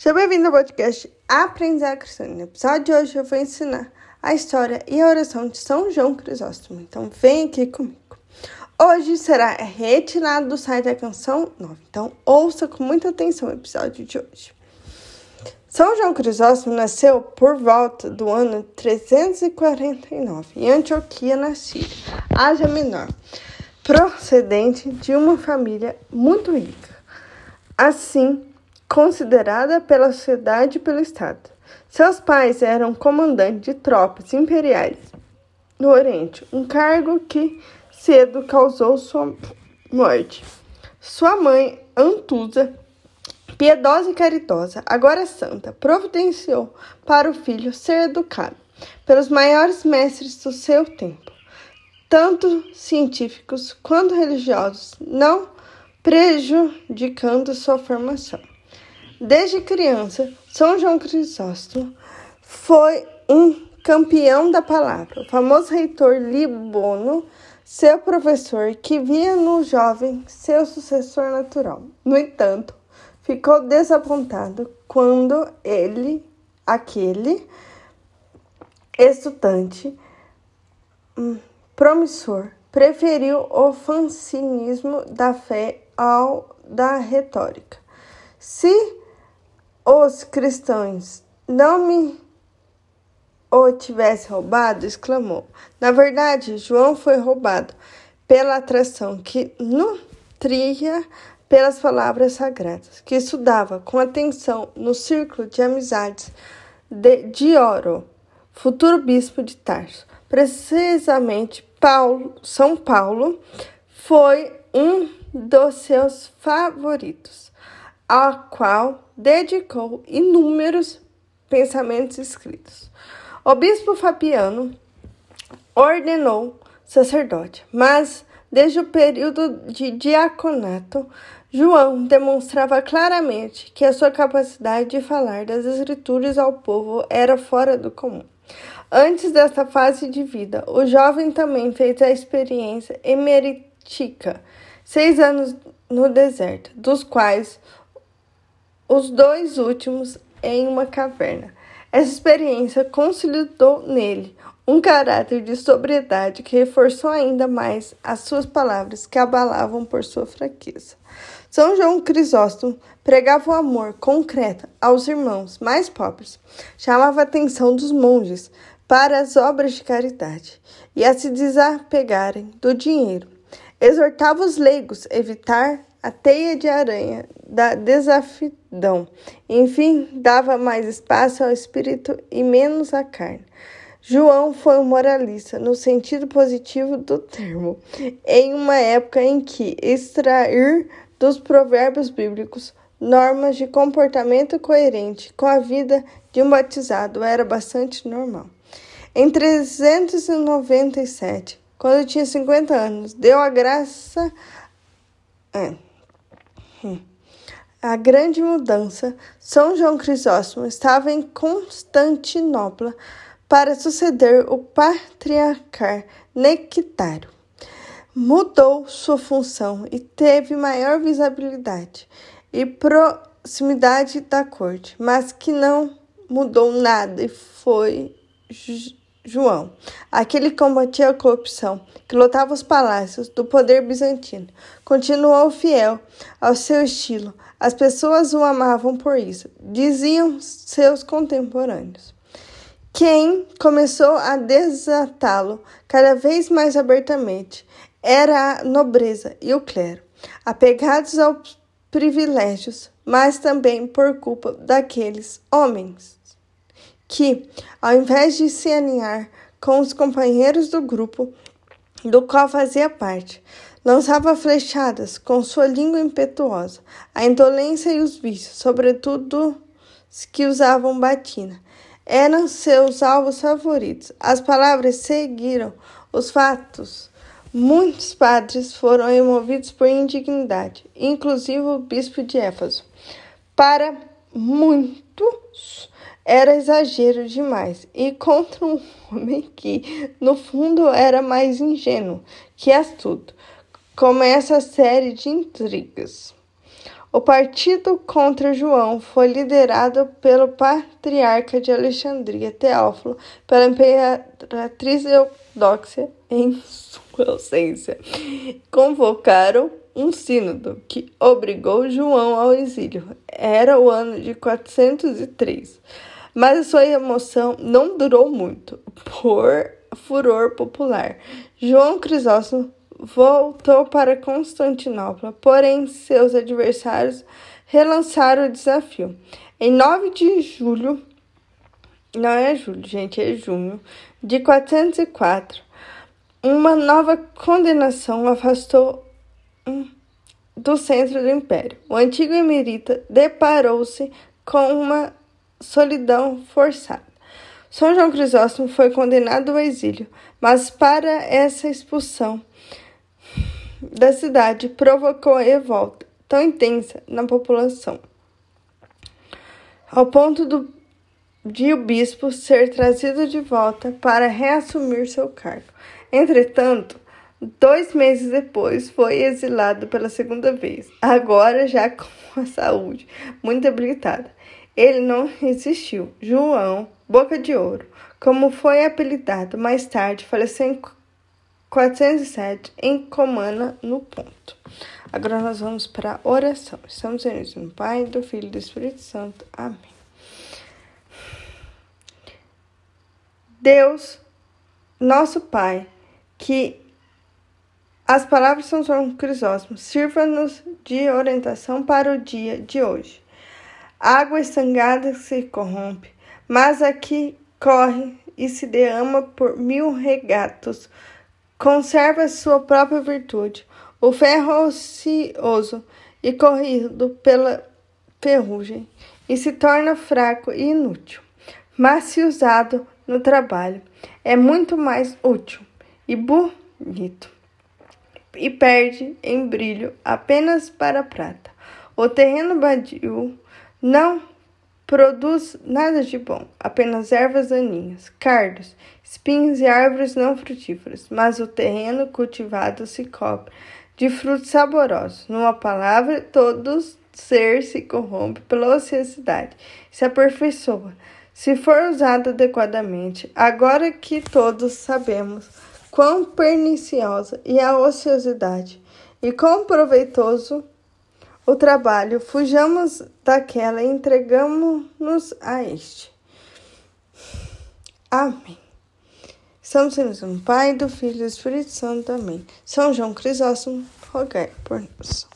Seja bem-vindo ao podcast Aprender Cristã. No episódio de hoje eu vou ensinar a história e a oração de São João Crisóstomo. Então vem aqui comigo. Hoje será retirado do site da canção 9. Então ouça com muita atenção o episódio de hoje. São João Crisóstomo nasceu por volta do ano 349 em Antioquia, na Síria, Ásia Menor, procedente de uma família muito rica. Assim, considerada pela sociedade e pelo Estado. Seus pais eram comandantes de tropas imperiais no Oriente, um cargo que cedo causou sua morte. Sua mãe, Antusa, piedosa e caritosa, agora santa, providenciou para o filho ser educado pelos maiores mestres do seu tempo, tanto científicos quanto religiosos, não prejudicando sua formação. Desde criança, São João Crisóstomo foi um campeão da palavra. O famoso reitor Libono, seu professor, que via no jovem seu sucessor natural. No entanto, ficou desapontado quando ele, aquele estudante hum, promissor, preferiu o fancinismo da fé ao da retórica. Se os cristãos não me o tivesse roubado, exclamou. Na verdade, João foi roubado pela atração que nutria pelas palavras sagradas, que estudava com atenção no círculo de amizades de Dioro, futuro bispo de Tarso. Precisamente, Paulo, São Paulo foi um dos seus favoritos, ao qual dedicou inúmeros pensamentos escritos. O bispo Fabiano ordenou sacerdote, mas desde o período de diaconato, João demonstrava claramente que a sua capacidade de falar das Escrituras ao povo era fora do comum. Antes dessa fase de vida, o jovem também fez a experiência emerítica, seis anos no deserto, dos quais os dois últimos em uma caverna. Essa experiência consolidou nele um caráter de sobriedade que reforçou ainda mais as suas palavras que abalavam por sua fraqueza. São João Crisóstomo pregava o amor concreto aos irmãos mais pobres, chamava a atenção dos monges para as obras de caridade e a se desapegarem do dinheiro. Exortava os leigos a evitar a teia de aranha da desafidão. Enfim, dava mais espaço ao espírito e menos à carne. João foi um moralista no sentido positivo do termo, em uma época em que extrair dos provérbios bíblicos normas de comportamento coerente com a vida de um batizado era bastante normal. Em 397, quando tinha 50 anos, deu a graça. É a grande mudança, São João Crisóstomo estava em Constantinopla para suceder o patriarca Nectário. Mudou sua função e teve maior visibilidade e proximidade da corte, mas que não mudou nada e foi João, aquele que combatia a corrupção, que lotava os palácios do poder bizantino, continuou fiel ao seu estilo. As pessoas o amavam por isso, diziam seus contemporâneos. Quem começou a desatá-lo cada vez mais abertamente era a nobreza e o clero, apegados aos privilégios, mas também por culpa daqueles homens que, ao invés de se alinhar com os companheiros do grupo do qual fazia parte, lançava flechadas com sua língua impetuosa, a indolência e os vícios, sobretudo os que usavam batina. Eram seus alvos favoritos. As palavras seguiram os fatos. Muitos padres foram removidos por indignidade, inclusive o bispo de Éfeso. Para muitos, era exagero demais e contra um homem que, no fundo, era mais ingênuo que astuto. Começa a série de intrigas. O partido contra João foi liderado pelo patriarca de Alexandria, Teófilo, pela imperatriz Eudóxia, em sua ausência. Convocaram um sínodo que obrigou João ao exílio. Era o ano de 403. Mas a sua emoção não durou muito, por furor popular. João Crisóstomo voltou para Constantinopla, porém seus adversários relançaram o desafio. Em 9 de julho, não é julho, gente, é junho, de 404, uma nova condenação afastou do centro do império. O antigo emerita deparou-se com uma solidão forçada. São João Crisóstomo foi condenado ao exílio, mas para essa expulsão da cidade provocou revolta tão intensa na população, ao ponto do, de o bispo ser trazido de volta para reassumir seu cargo. Entretanto, dois meses depois foi exilado pela segunda vez, agora já com a saúde muito debilitada. Ele não resistiu. João, Boca de Ouro, como foi apelidado mais tarde, faleceu em 407 em Comana, no ponto. Agora nós vamos para a oração. Estamos unidos no Pai, do Filho e do Espírito Santo. Amém. Deus, nosso Pai, que as palavras São João Crisóstomo sirva-nos de orientação para o dia de hoje. Água estangada se corrompe, mas aqui corre e se derrama por mil regatos conserva sua própria virtude. O ferro ocioso e corrido pela ferrugem e se torna fraco e inútil. Mas se usado no trabalho, é muito mais útil e bonito e perde em brilho apenas para a prata. O terreno badio não produz nada de bom, apenas ervas daninhas, cardos, espinhos e árvores não frutíferas, mas o terreno cultivado se cobre de frutos saborosos. Numa palavra, todo ser se corrompe pela ociosidade, se aperfeiçoa, se for usado adequadamente. Agora que todos sabemos quão perniciosa é a ociosidade e quão proveitoso o trabalho, fujamos daquela e entregamos-nos a este. Amém. Estamos unidos no Pai, do Filho e do Espírito Santo. Amém. São João Crisóstomo, rogai por nós.